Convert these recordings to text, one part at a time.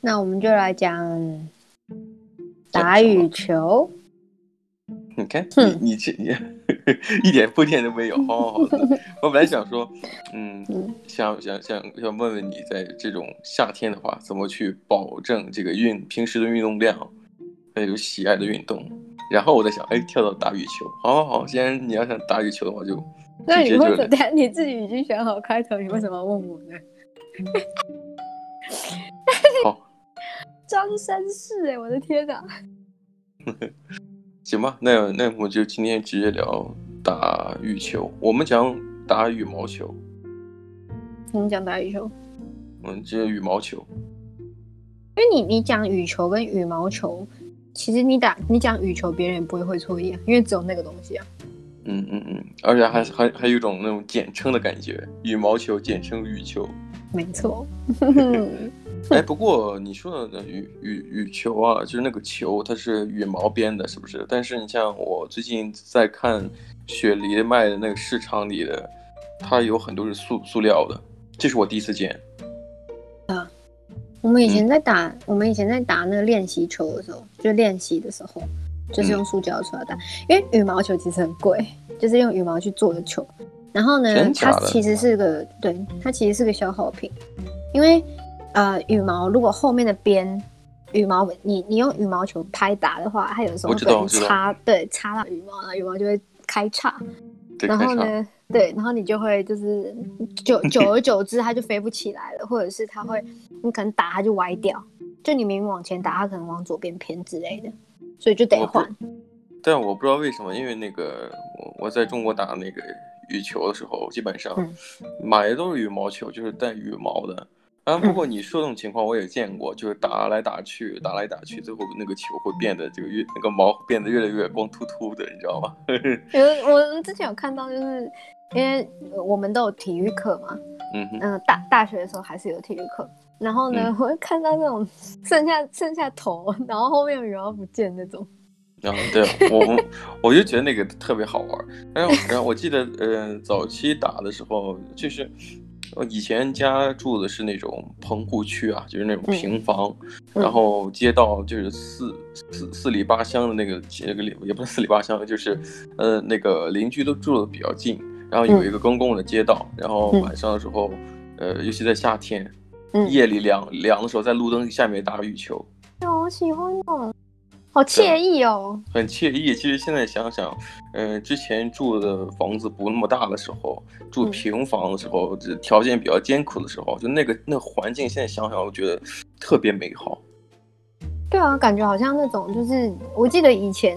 那我们就来讲打羽球。你看，你你这你 一点铺垫都没有，好 好好的。我本来想说，嗯，想想想想问问你，在这种夏天的话，怎么去保证这个运平时的运动量，还有喜爱的运动。然后我在想，哎，跳到打羽球，好好好。既然你要想打羽球的话，就那你为什么？你自己已经选好开头，你为什么要问我呢？好，张三世哎，我的天哪！行吧，那那我就今天直接聊打羽球。我们讲打羽毛球。我们讲打羽球。嗯，接羽毛球。因为你你讲羽球跟羽毛球，其实你打你讲羽球，别人也不会会错意啊，因为只有那个东西啊。嗯嗯嗯，而且还还还有一种那种简称的感觉，羽毛球简称羽球。没错。哎，不过你说的羽羽羽球啊，就是那个球，它是羽毛编的，是不是？但是你像我最近在看雪梨卖的那个市场里的，它有很多是塑塑料的，这是我第一次见。啊，我们以前在打，嗯、我们以前在打那个练习球的时候，就练习的时候，就是用塑胶出来打，嗯、因为羽毛球其实很贵，就是用羽毛去做的球。然后呢，它其实是个，对，它其实是个消耗品，因为。呃，羽毛如果后面的边，羽毛你你用羽毛球拍打的话，它有时候会插，对，插到羽毛，然后羽毛就会开叉。然后呢，对，然后你就会就是久久而久之，它就飞不起来了，或者是它会，你可能打它就歪掉，就你明明往前打，它可能往左边偏之类的，所以就得换。但我不知道为什么，因为那个我我在中国打那个羽球的时候，基本上买的都是羽毛球，就是带羽毛的。啊，不过你说这种情况我也见过，就是打来打去，打来打去，最后那个球会变得这个越那个毛变得越来越光秃秃的，你知道吗？有我之前有看到，就是因为我们都有体育课嘛，嗯哼嗯，大大学的时候还是有体育课，然后呢，嗯、我会看到那种剩下剩下头，然后后面有羽毛不见那种。然后对我我就觉得那个特别好玩，然后然后我记得呃早期打的时候就是。我以前家住的是那种棚户区啊，就是那种平房，嗯、然后街道就是四四四里八乡的那个那个也不是四里八乡，就是呃那个邻居都住的比较近，然后有一个公共的街道，嗯、然后晚上的时候，嗯、呃，尤其在夏天，嗯、夜里凉凉的时候，在路灯下面打羽球。哦，我喜欢哦。好惬意哦，很惬意。其实现在想想，嗯、呃，之前住的房子不那么大的时候，住平房的时候，这、嗯、条件比较艰苦的时候，就那个那个环境，现在想想，我觉得特别美好。对啊，感觉好像那种，就是我记得以前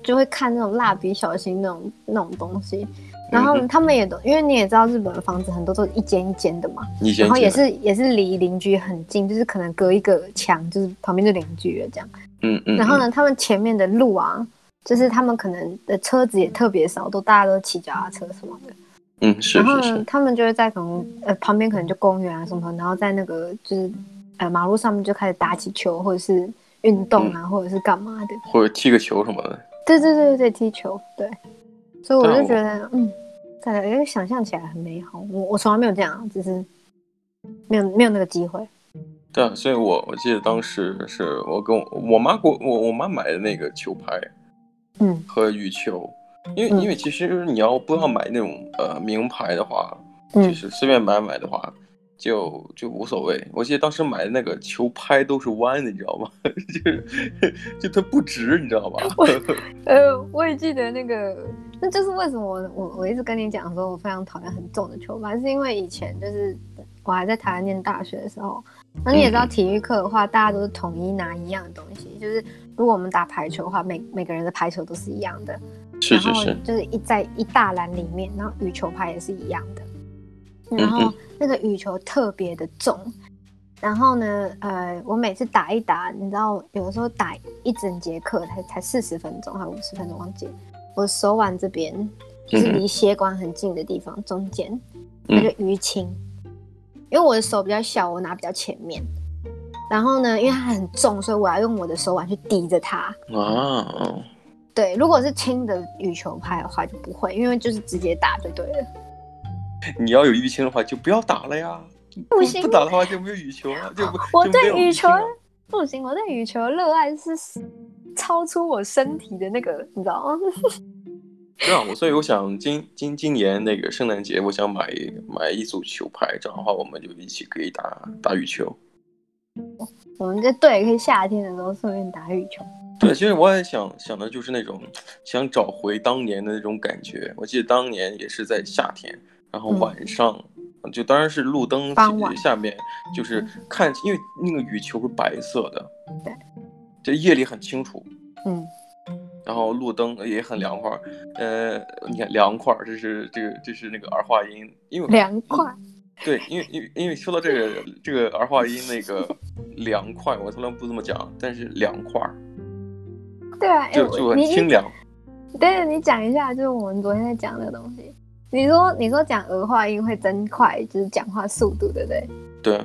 就会看那种蜡笔小新那种那种东西。然后他们也都，因为你也知道，日本的房子很多都是一间一间的嘛，一间一间，然后也是也是离邻居很近，就是可能隔一个墙，就是旁边就邻居了这样。嗯嗯。然后呢，他们前面的路啊，就是他们可能的车子也特别少，都大家都骑脚踏车什么的。嗯，是是是。然后呢，他们就会在可能呃旁边可能就公园啊什么，然后在那个就是呃马路上面就开始打起球，或者是运动啊，嗯、或者是干嘛的，或者踢个球什么的。对对对对，踢球，对。所以我就觉得，嗯。再来，因为想象起来很美好。我我从来没有这样，只是没有没有那个机会。对啊，所以我我记得当时是我跟我我妈给我我我妈买的那个球拍，嗯，和羽球，因为、嗯、因为其实你要不要买那种呃名牌的话，嗯、就是随便买买的话。就就无所谓，我记得当时买的那个球拍都是弯的，你知道吗？就就它不直，你知道吧？我 呃，我也记得那个，那就是为什么我我我一直跟你讲说，我非常讨厌很重的球拍，是因为以前就是我还在台湾念大学的时候，那你也知道体育课的话，大家都是统一拿一样的东西，就是如果我们打排球的话，每每个人的排球都是一样的，是是是，就是一在一大篮里面，然后羽球拍也是一样的。然后那个羽球特别的重，然后呢，呃，我每次打一打，你知道，有的时候打一整节课才才四十分钟，还五十分钟，忘记了。我手腕这边就是离血管很近的地方，中间那个淤青，因为我的手比较小，我拿比较前面。然后呢，因为它很重，所以我要用我的手腕去抵着它。啊，对，如果是轻的羽球拍的话就不会，因为就是直接打就对了。你要有淤青的话，就不要打了呀。不行，不打的话就没有羽球了，就不我对羽球不行，我对羽球热爱是超出我身体的那个，你知道吗？这样，我所以我想今今今年那个圣诞节，我想买买一组球拍，这样的话我们就一起可以打打羽球。我们这队可以夏天的时候顺便打羽球。对，其实我也想想的就是那种想找回当年的那种感觉。我记得当年也是在夏天，然后晚上、嗯、就当然是路灯下面，就是看，嗯、因为那个羽球是白色的，对，这夜里很清楚，嗯，然后路灯也很凉快，呃，你看凉快，这是这个这是那个儿化音，因为凉快。对，因为因为因为说到这个这个儿化音那个 凉快，我从来不这么讲，但是凉快。对啊，就就很清凉。对，你讲一下，就是我们昨天在讲的东西。你说你说讲儿化音会增快，就是讲话速度，对不对？对。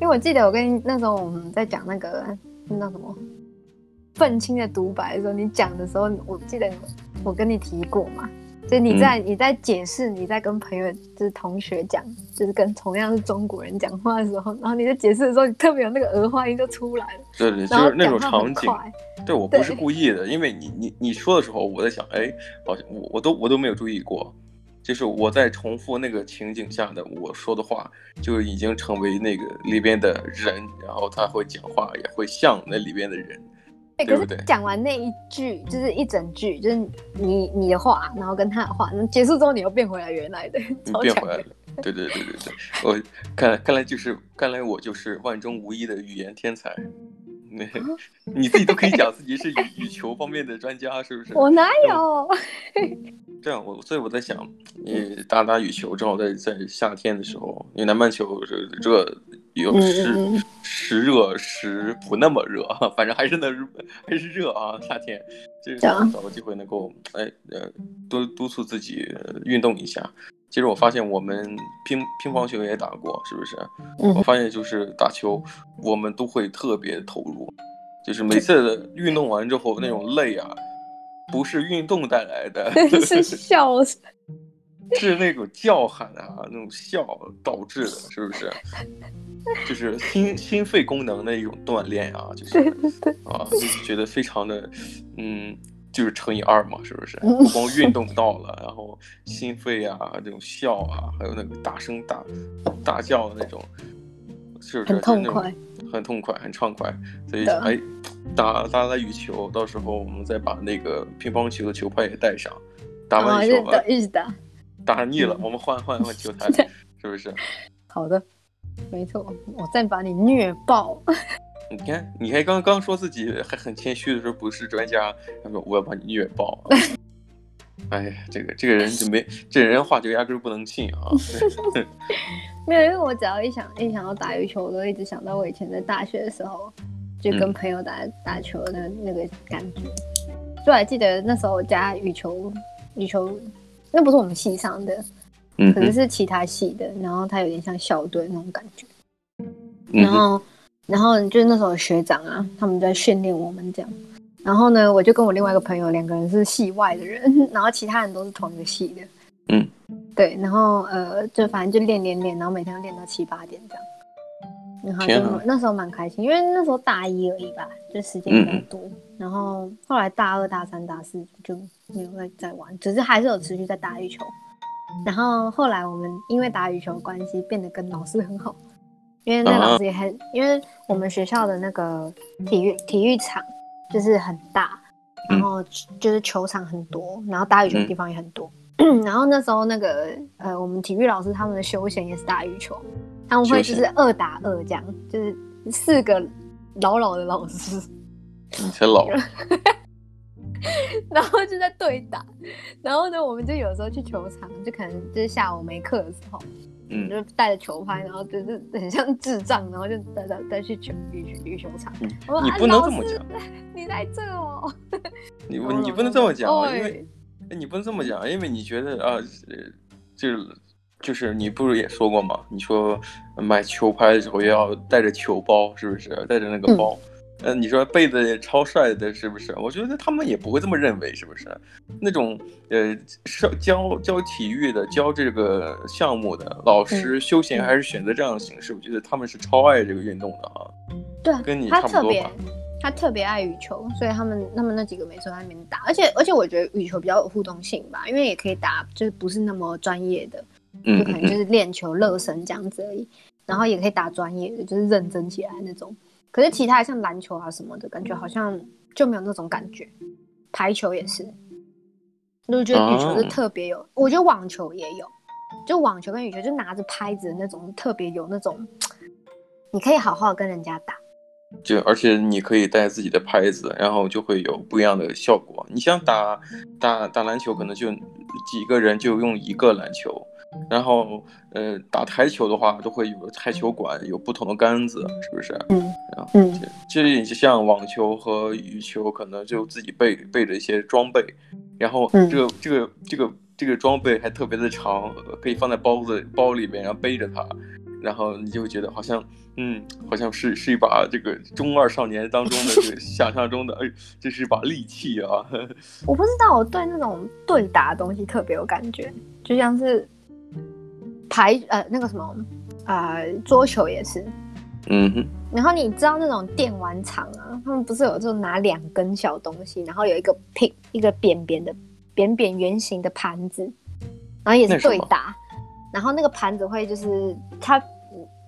因为我记得我跟你那时候我们在讲那个那什么愤青的独白的时候，你讲的时候，我记得我跟你提过嘛。就你在、嗯、你在解释，你在跟朋友就是同学讲，就是跟同样是中国人讲话的时候，然后你在解释的时候，你特别有那个儿化音就出来了。对对，就是那种场景。对，我不是故意的，因为你你你说的时候，我在想，哎，好像我我都我都没有注意过，就是我在重复那个情景下的我说的话，就已经成为那个里边的人，然后他会讲话也会像那里边的人。可是讲完那一句，就是一整句，就是你你的话，然后跟他的话，结束之后你又变回来原来的，你变回来了。对对对对对，我看来看来就是看来我就是万中无一的语言天才。你 你自己都可以讲自己是羽羽球方面的专家，是不是？我哪有？这样我所以我在想，你打打羽球，正好在在夏天的时候，因为南半球这热，有时时热时不那么热，反正还是那还是热啊。夏天就是找个机会能够哎呃多督促自己运动一下。其实我发现我们乒乒乓球也打过，是不是？嗯、我发现就是打球，我们都会特别投入，就是每次运动完之后那种累啊，不是运动带来的，是笑，是那种叫喊啊，那种笑导致的，是不是？就是心心肺功能的一种锻炼啊，就是啊，就觉得非常的嗯。就是乘以二嘛，是不是？不光运动到了，然后心肺啊，这种笑啊，还有那个大声大大叫的那种，是不是？很痛快，很痛快，很畅快。所以，哎，打打打羽球，到时候我们再把那个乒乓球的球拍也带上。打完球，一直打，打腻了，我们换换换球台，是不是？好的，没错，我再把你虐爆。你看，你还刚刚说自己还很谦虚的时候不是专家，他说我要把你虐爆。哎呀，这个这个人就没这人话就压根儿不能信啊。没有，因为我只要一想一想到打羽球，我都一直想到我以前在大学的时候，就跟朋友打、嗯、打球的那个感觉。就还记得那时候我家羽球，羽球那不是我们系上的，可能是其他系的，然后他有点像校队那种感觉，然后。然后就是那时候学长啊，他们在训练我们这样。然后呢，我就跟我另外一个朋友，两个人是系外的人，然后其他人都是同一个系的。嗯，对。然后呃，就反正就练练练，然后每天要练到七八点这样。然后就、啊、那时候蛮开心，因为那时候大一而已吧，就时间比较多。嗯、然后后来大二、大三、大四就没有再再玩，只是还是有持续在打羽球。然后后来我们因为打羽球的关系，变得跟老师很好。因为那老师也很，uh. 因为我们学校的那个体育体育场就是很大，然后就是球场很多，然后打羽球的地方也很多。嗯、然后那时候那个呃，我们体育老师他们的休闲也是打羽球，他们会就是二打二这样，就是四个老老的老师，你才老，然后就在对打，然后呢，我们就有时候去球场，就可能就是下午没课的时候。嗯，就带着球拍，然后就是很像智障，然后就带带带去球羽羽球场。你 你不能这么讲，你在这哦。你你不能这么讲，因为你不能这么讲，因为你觉得啊，就是就是你不是也说过吗？你说买球拍的时候要带着球包，是不是？带着那个包，呃，你说背的超帅的，是不是？我觉得他们也不会这么认为，是不是？那种呃，教教体育的、教这个项目的老师，休闲还是选择这样的形式，嗯、我觉得他们是超爱这个运动的啊。对，跟你差不多吧。他特别爱羽球，所以他们他们那几个每次在那边打，而且而且我觉得羽球比较有互动性吧，因为也可以打，就是不是那么专业的，就可能就是练球热身这样子而已，然后也可以打专业的，就是认真起来那种。可是其他像篮球啊什么的，感觉好像就没有那种感觉。排球也是，我觉得羽球是特别有，我觉得网球也有，就网球跟羽球就拿着拍子的那种，特别有那种，你可以好好跟人家打。就而且你可以带自己的拍子，然后就会有不一样的效果。你像打打打篮球，可能就几个人就用一个篮球，然后呃打台球的话，都会有台球馆，有不同的杆子，是不是？嗯，然后嗯，这就像网球和羽球，可能就自己备备着一些装备，然后这个、嗯、这个这个这个装备还特别的长，可以放在包子包里面，然后背着它。然后你就会觉得好像，嗯，好像是是一把这个中二少年当中的这个想象中的，哎，这是一把利器啊！我不知道，我对那种对打的东西特别有感觉，就像是排呃那个什么啊、呃、桌球也是，嗯哼。然后你知道那种电玩场啊，他们不是有这种拿两根小东西，然后有一个平一个扁扁的扁扁圆形的盘子，然后也是对打。然后那个盘子会就是它，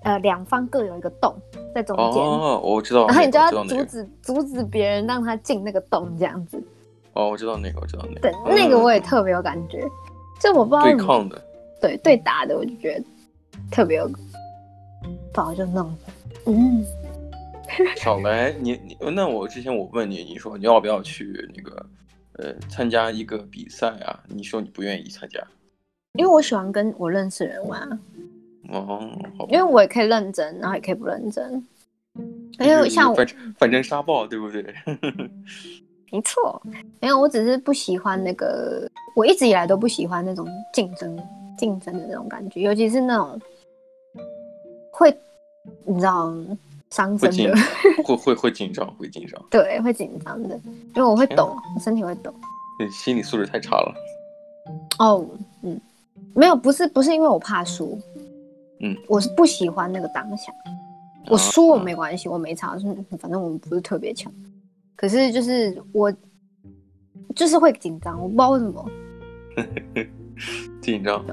呃，两方各有一个洞在中间。哦，我知道。然后你就要阻止阻止别人让他进那个洞这样子。哦，我知道那个，我知道那个。对，那个我也特别有感觉。就我不知道。对抗的。对对打的，我就觉得特别有。不好就弄。嗯。少来，你你那我之前我问你，你说你要不要去那个呃参加一个比赛啊？你说你不愿意参加。因为我喜欢跟我认识的人玩，哦，因为我也可以认真，然后也可以不认真，因为像我反反正沙暴，对不对？没错，没有，我只是不喜欢那个，我一直以来都不喜欢那种竞争竞争的那种感觉，尤其是那种会你知道伤身的，会会会紧张，会紧张，对，会紧张的，因为我会抖，我身体会抖，你心理素质太差了，哦，嗯。没有，不是不是因为我怕输，嗯，我是不喜欢那个当下。我输我没关系，我没差，反正我们不是特别强。可是就是我就是会紧张，我不知道为什么。紧张？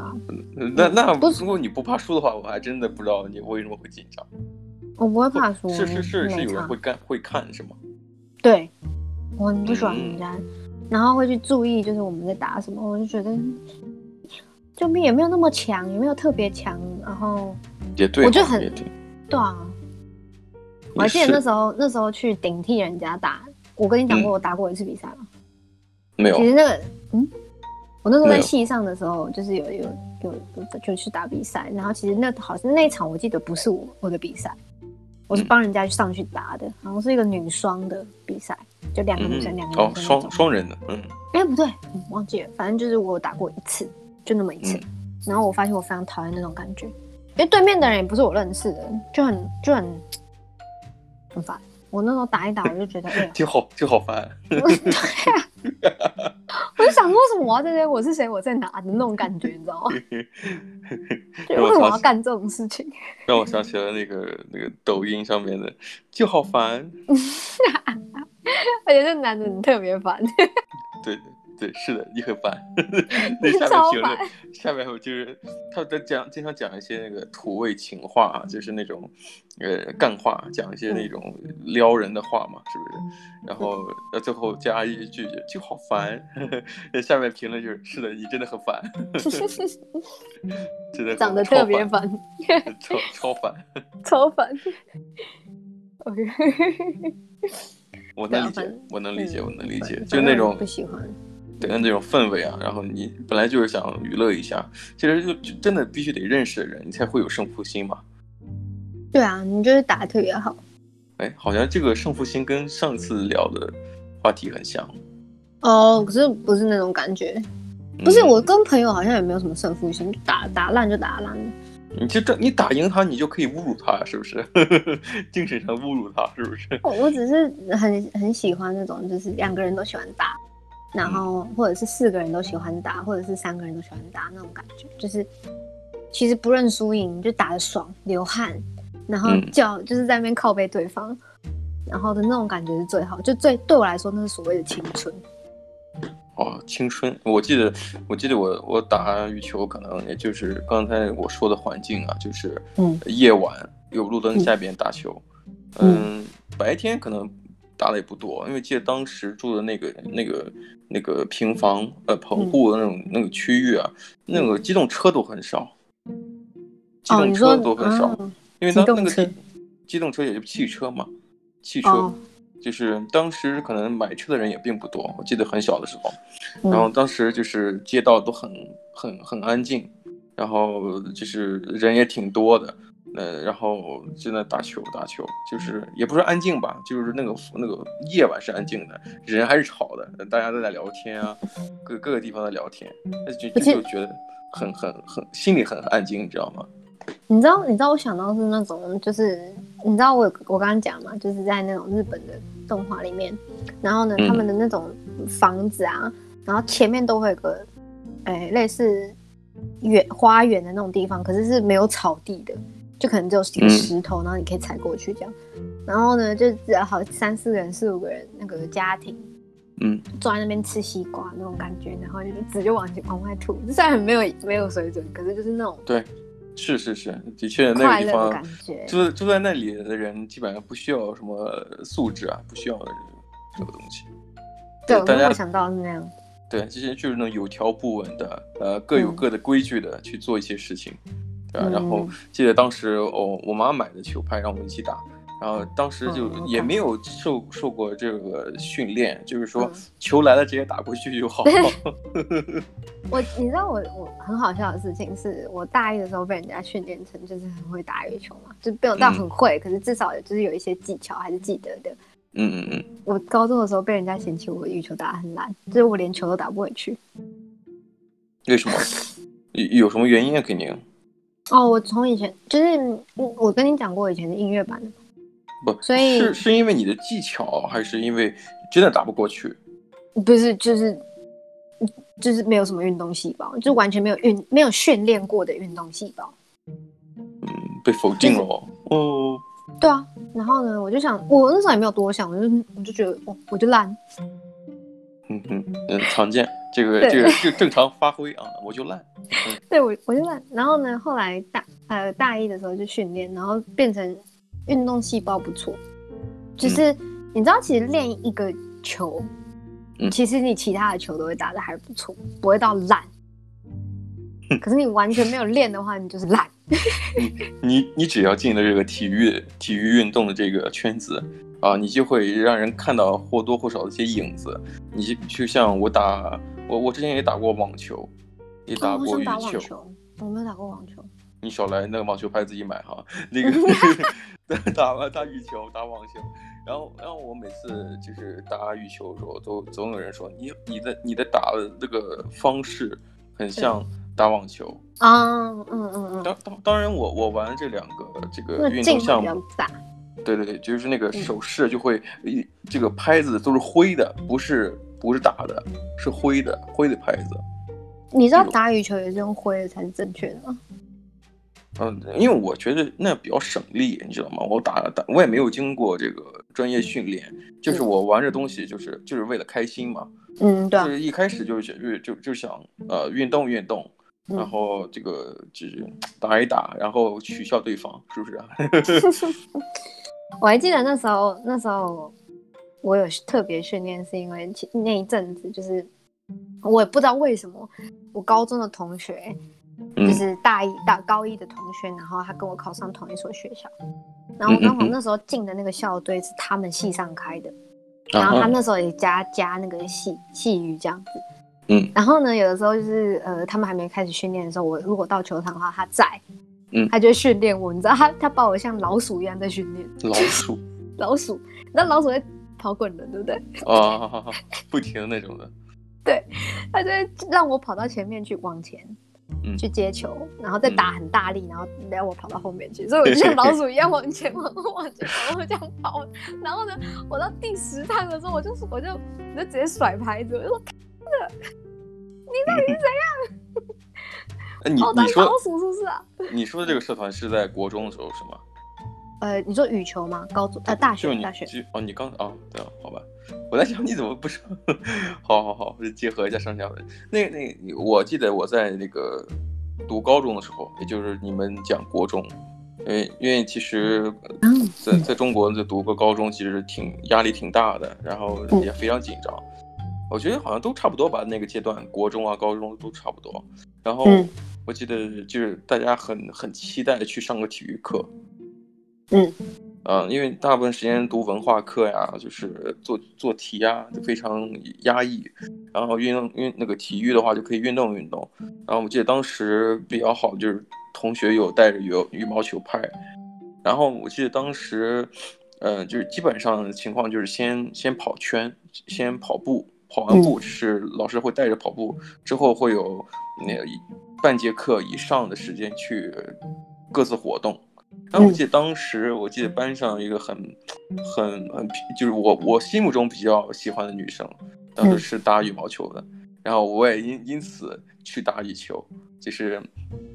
那那不，如果你不怕输的话，我还真的不知道你为什么会紧张。我不会怕输。是是是是有人会干会看是吗？对，我很不喜欢人家，然后会去注意，就是我们在打什么，我就觉得。就也没有那么强，也没有特别强，然后也对，我就很对啊。我还记得那时候，那时候去顶替人家打，我跟你讲过，我打过一次比赛吗？没有。其实那个，嗯，我那时候在戏上的时候，就是有有有就去打比赛，然后其实那好像那一场我记得不是我我的比赛，我是帮人家去上去打的，好像是一个女双的比赛，就两个女生，两个女生，哦，双双人的，嗯，哎不对，忘记了，反正就是我打过一次。就那么一次，嗯、然后我发现我非常讨厌那种感觉，因为对面的人也不是我认识的，就很就很很烦。我那时候打一打，我就觉得哎，就好就好烦。对啊，我就想说，为什么我要在这边？我是谁？我在哪的那种感觉，你知道吗？为什么要干这种事情？让我想起了那个那个抖音上面的，就好烦。而且这男的你特别烦。对。对，是的，你很烦。那下面评论，下面就是他在讲，经常讲一些那个土味情话啊，就是那种呃干话，讲一些那种撩人的话嘛，是不是？然后呃最后加一句就好烦。下面评论就是，是的，你真的很烦。真的长得特别烦，超 超烦，超烦。OK，我能理解，我能理解，我能理解，就那种不喜欢。对，那种氛围啊，然后你本来就是想娱乐一下，其实就就真的必须得认识的人，你才会有胜负心嘛。对啊，你就是打得特别好。哎，好像这个胜负心跟上次聊的话题很像。哦，可是不是那种感觉，不是、嗯、我跟朋友好像也没有什么胜负心，打打烂就打烂。你就这，你打赢他，你就可以侮辱他，是不是？精神上侮辱他，是不是？我只是很很喜欢那种，就是两个人都喜欢打，然后或者是四个人都喜欢打，或者是三个人都喜欢打那种感觉，就是其实不论输赢，就打的爽，流汗，然后叫、嗯、就是在那边靠背对方，然后的那种感觉是最好，就最对我来说，那是所谓的青春。哦，青春！我记得，我记得我我打羽球，可能也就是刚才我说的环境啊，就是嗯，夜晚有路灯下边打球，嗯，嗯，白天可能打的也不多，因为记得当时住的那个那个那个平房呃棚户的那种、嗯、那个区域啊，那个机动车都很少，机动车都很少，哦、因为当那个机机动车也就汽车嘛，汽车。哦。就是当时可能买车的人也并不多，我记得很小的时候，然后当时就是街道都很很很安静，然后就是人也挺多的，呃，然后就在打球打球，就是也不是安静吧，就是那个那个夜晚是安静的，人还是吵的，大家都在聊天啊，各各个地方在聊天，就就觉得很很很心里很安静，你知道吗？你知道你知道我想到是那种就是。你知道我我刚刚讲嘛，就是在那种日本的动画里面，然后呢，他们的那种房子啊，嗯、然后前面都会有个，哎，类似园花园的那种地方，可是是没有草地的，就可能只有几个石头，嗯、然后你可以踩过去这样。然后呢，就只要好三四个人、四五个人那个家庭，嗯，坐在那边吃西瓜那种感觉，然后就纸就往往外吐，虽然很没有没有水准，可是就是那种对。是是是，的确那个地方，住住在那里的人基本上不需要什么素质啊，不需要这个东西。对，大家想到是那样。对，这些就是那种有条不紊的，呃，各有各的规矩的去做一些事情，对吧？然后记得当时我我妈买的球拍让我们一起打。然后当时就也没有受受过这个训练，就是说球来了直接打过去就好。我你知道我我很好笑的事情是我大一的时候被人家训练成就是很会打羽球嘛，就没有到很会，可是至少就是有一些技巧还是记得的。嗯嗯嗯。我高中的时候被人家嫌弃我羽球打得很烂，就是我连球都打不回去。为什么？有有什么原因啊？肯定。哦，我从以前就是我跟你讲过以前的音乐版的。不，所以是是因为你的技巧，还是因为真的打不过去？不是，就是就是没有什么运动细胞，就完全没有运没有训练过的运动细胞。嗯，被否定了。就是、哦。对啊，然后呢，我就想，我那时候也没有多想，我就我就觉得，我我就烂。嗯常见，这个这个就正常发挥啊，我就烂。嗯、对，我我就烂。然后呢，后来大呃大一的时候就训练，然后变成。运动细胞不错，就是、嗯、你知道，其实练一个球，嗯、其实你其他的球都会打的还不错，不会到烂。嗯、可是你完全没有练的话，你就是烂。你你只要进了这个体育体育运动的这个圈子啊，你就会让人看到或多或少的一些影子。你就就像我打我我之前也打过网球，也打过羽球，球，我没有打过网球。你少来，那个网球拍自己买哈，那个。打完打羽球，打网球，然后然后我每次就是打羽球的时候，都总有人说你你的你的打的那个方式很像打网球啊，嗯嗯嗯。当当当然我我玩这两个这个运动项目，对对对，就是那个手势就会，嗯、这个拍子都是挥的，不是不是打的，是挥的挥的拍子。你知道打羽球也是用挥的才是正确的吗？嗯，因为我觉得那比较省力，你知道吗？我打打，我也没有经过这个专业训练，就是我玩这东西，就是就是为了开心嘛。嗯，对。就是一开始就是就就就想呃运动运动，然后这个就是打一打，然后取笑对方，是不是啊？我还记得那时候，那时候我有特别训练，是因为那一阵子就是我也不知道为什么，我高中的同学。就是大一大高一的同学，然后他跟我考上同一所学校，然后刚好那时候进的那个校队是他们系上开的，然后他那时候也加加那个系系语这样子，嗯，然后呢，有的时候就是呃，他们还没开始训练的时候，我如果到球场的话，他在，嗯，他就训练我，你知道他他把我像老鼠一样在训练，老鼠，老鼠，那老鼠会跑滚的，对不对？啊，不停的那种的，对，他就让我跑到前面去往前。嗯，去接球，然后再打很大力，然后让我跑到后面去，所以我就像老鼠一样往前往后往前往后这样跑。然后呢，我到第十趟的时候，我就我就我就直接甩拍子，我就说：“你到底是怎样？” 你你说老鼠是不是啊？你说的这个社团是在国中的时候是吗？呃，你说羽球吗？高中呃，大学大学哦，你刚哦，对啊，好吧，我在想你怎么不说？好 好好，就结合一下上下文。那那，我记得我在那个读高中的时候，也就是你们讲国中，因为因为其实在在中国就读个高中其实挺压力挺大的，然后也非常紧张。我觉得好像都差不多吧，那个阶段，国中啊、高中都差不多。然后我记得就是大家很很期待去上个体育课。嗯，啊，因为大部分时间读文化课呀，就是做做题呀，就非常压抑。然后运动运那个体育的话，就可以运动运动。然后我记得当时比较好，就是同学有带着羽羽毛球拍。然后我记得当时，呃，就是基本上的情况就是先先跑圈，先跑步，跑完步是老师会带着跑步，之后会有那个半节课以上的时间去各自活动。但我记得当时，我记得班上一个很、很、很，就是我我心目中比较喜欢的女生，当时是打羽毛球的，然后我也因因此去打羽球，就是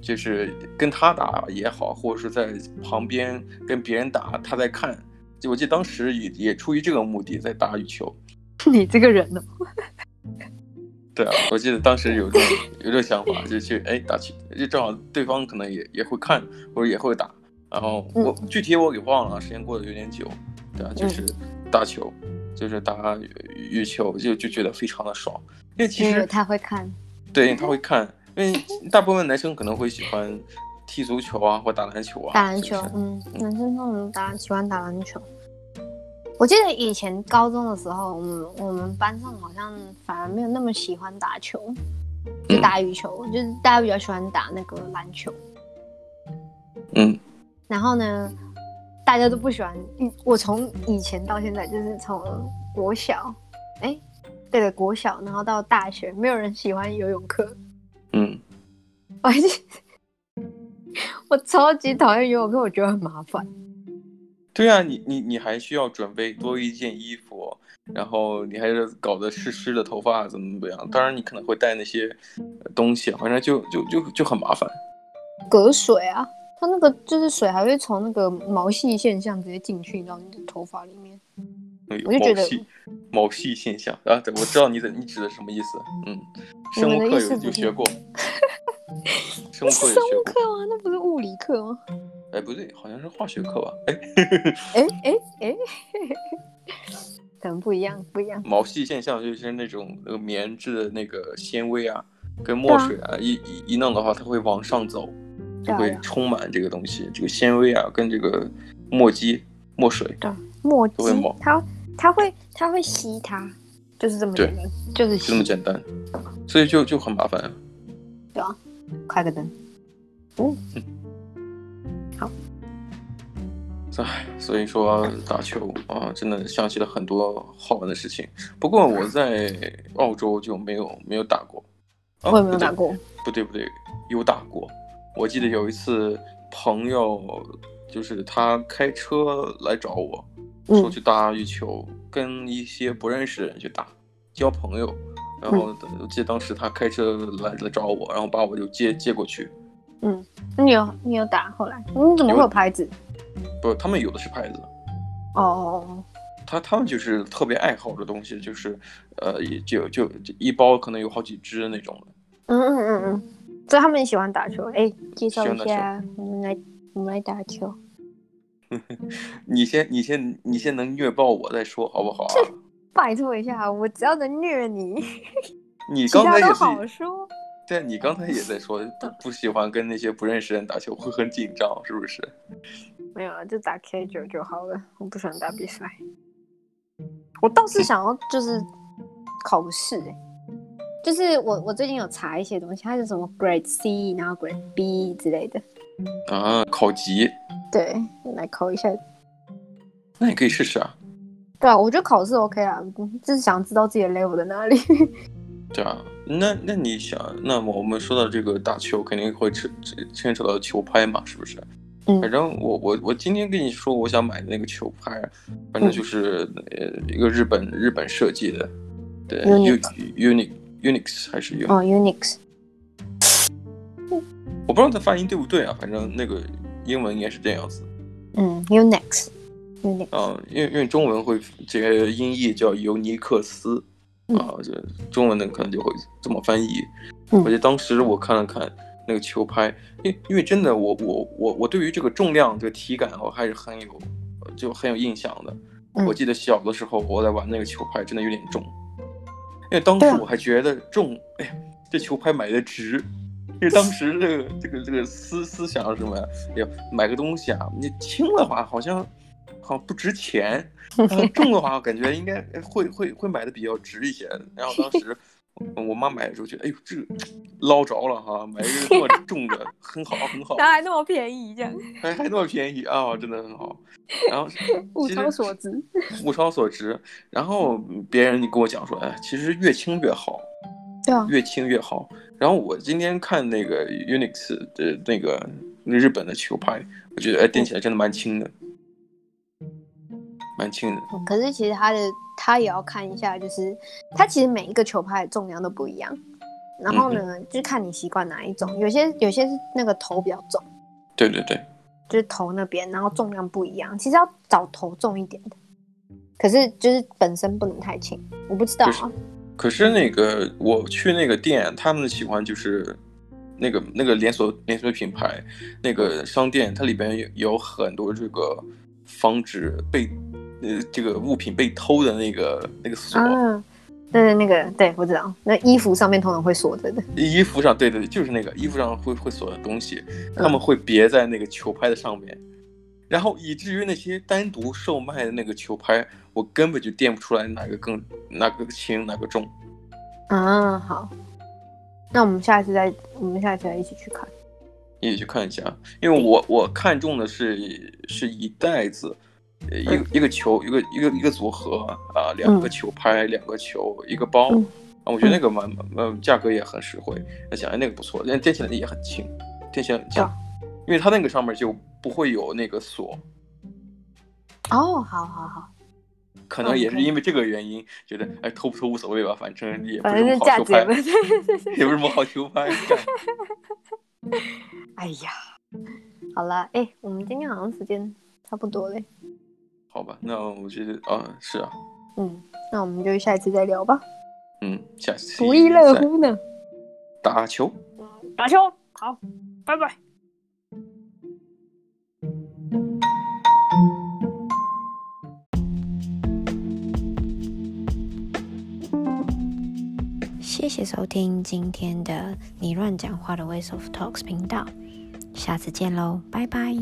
就是跟她打也好，或者是在旁边跟别人打，她在看，就我记得当时也也出于这个目的在打羽球。你这个人呢？对啊，我记得当时有这种 有这种想法，就去哎打球，就正好对方可能也也会看或者也会打。然后我具体我给忘了，时间过得有点久，对啊，就是打球，就是打羽球，就就觉得非常的爽。因为其实他会看，对，他会看，因为大部分男生可能会喜欢踢足球啊，或打篮球啊。打篮球，嗯，男生都能打，喜欢打篮球。我记得以前高中的时候，我们我们班上好像反而没有那么喜欢打球，就打羽球，就是大家比较喜欢打那个篮球。嗯。然后呢，大家都不喜欢。我从以前到现在，就是从国小，哎，对的，国小，然后到大学，没有人喜欢游泳课。嗯，我 我超级讨厌游泳课，我觉得很麻烦。对啊，你你你还需要准备多一件衣服，然后你还是搞得湿湿的头发，怎么怎么样？当然你可能会带那些东西，反正就就就就很麻烦。隔水啊。它那个就是水还会从那个毛细现象直接进去到你的头发里面，我就觉得毛细现象啊，对，我知道你的你指的什么意思，嗯，生物课有有学过，生物课有学过吗？那不是物理课吗？哎，不对，好像是化学课吧？哎，哎哎哎，可能不一样，不一样。毛细现象就是那种那个棉质的那个纤维啊，跟墨水啊一一一弄的话，它会往上走。就会充满这个东西，这个纤维啊，跟这个墨迹、墨水，对，墨迹，它它会它会吸它，就是这么简单，就是这么简单，所以就就很麻烦啊。对啊，开个灯，嗯，好。唉，所以说打球啊，真的想起了很多好玩的事情。不过我在澳洲就没有没有打过，啊、我也没有打过。不对不对，有打过。我记得有一次，朋友就是他开车来找我，说去打羽球，嗯、跟一些不认识的人去打，交朋友。然后我记得当时他开车来来找我，然后把我就接接过去。嗯，你有你有打？后来你怎么会有拍子？不，他们有的是牌子。哦哦哦。他他们就是特别爱好的东西，就是呃，也就就一包可能有好几支那种的。嗯嗯嗯嗯。所以他们也喜欢打球，哎、欸，介绍一下，我们来，我们来打球。你先，你先，你先能虐爆我再说，好不好啊？拜托一下，我只要能虐你，你刚才也是，好说。对，你刚才也在说不不喜欢跟那些不认识人打球，会很紧张，是不是？没有啊，就打 K 九就好了。我不喜欢打比赛。我倒是想要就是考个试。就是我，我最近有查一些东西，它是什么 Grade C，然后 Grade B 之类的啊，考级。对，来考一下。那你可以试试啊。对啊，我觉得考试 OK 啊，就是想知道自己的 level 在哪里。对啊，那那你想，那么我们说到这个打球，肯定会牵牵扯到球拍嘛，是不是？嗯，反正我我我今天跟你说，我想买的那个球拍，反正就是呃一个日本日本设计的，对，Unix。Unix 还是 Unix 哦 Unix，我不知道它发音对不对啊，反正那个英文应该是这样子。嗯，Unix Unix 啊，因为因为中文会这个音译叫尤尼克斯。啊，这中文的可能就会这么翻译。嗯、而且当时我看了看那个球拍，因因为真的我我我我对于这个重量这个体感我还是很有就很有印象的。嗯、我记得小的时候我在玩那个球拍，真的有点重。因为当时我还觉得重，哎呀，这球拍买的值。因为当时这个这个这个思思想是什么呀？哎呀，买个东西啊，你轻的话好像。好像不值钱，重的话我感觉应该会会会买的比较值一些。然后当时我妈买的时候觉得，哎呦，这个捞着了哈，买一个这么重的，很好很好。然后还那么便宜，这样 还还那么便宜啊，真的很好。然后 物超所值，物超所值。然后别人你跟我讲说，哎，其实越轻越好，对啊，越轻越好。然后我今天看那个 Unix 的那个日本的球拍，我觉得哎，掂起来真的蛮轻的。蛮轻的，可是其实它的它也要看一下，就是他其实每一个球拍的重量都不一样，然后呢，嗯、就看你习惯哪一种，有些有些是那个头比较重，对对对，就是头那边，然后重量不一样，其实要找头重一点的，可是就是本身不能太轻，我不知道啊。可是那个我去那个店，他们喜欢就是那个那个连锁连锁品牌那个商店，它里边有有很多这个防止被。呃，这个物品被偷的那个那个锁，啊，对，那个对，我知道，那衣服上面通常会锁着的。衣服上，对对对，就是那个衣服上会会锁的东西，他们会别在那个球拍的上面，嗯、然后以至于那些单独售卖的那个球拍，我根本就辨不出来哪个更哪个轻哪个重。啊，好，那我们下一次再，我们下一次再一起去看，一起去看一下，因为我我看中的是是一袋子。一个一个球，一个一个一个组合啊，两个球拍，两个球，一个包啊，我觉得那个蛮蛮价格也很实惠。那想哎，那个不错，但电起来也很轻，电起来很轻，因为它那个上面就不会有那个锁。哦，好好好，可能也是因为这个原因，觉得哎偷不偷无所谓吧，反正也不是什么好球拍，也不是什么好球拍。哎呀，好了，哎，我们今天好像时间差不多嘞。好吧，那我觉得啊，是啊，嗯，那我们就下一次再聊吧。嗯，下次不亦乐乎呢。打球，打球，好，拜拜。谢谢收听今天的你乱讲话的 Ways of Talks 频道，下次见喽，拜拜。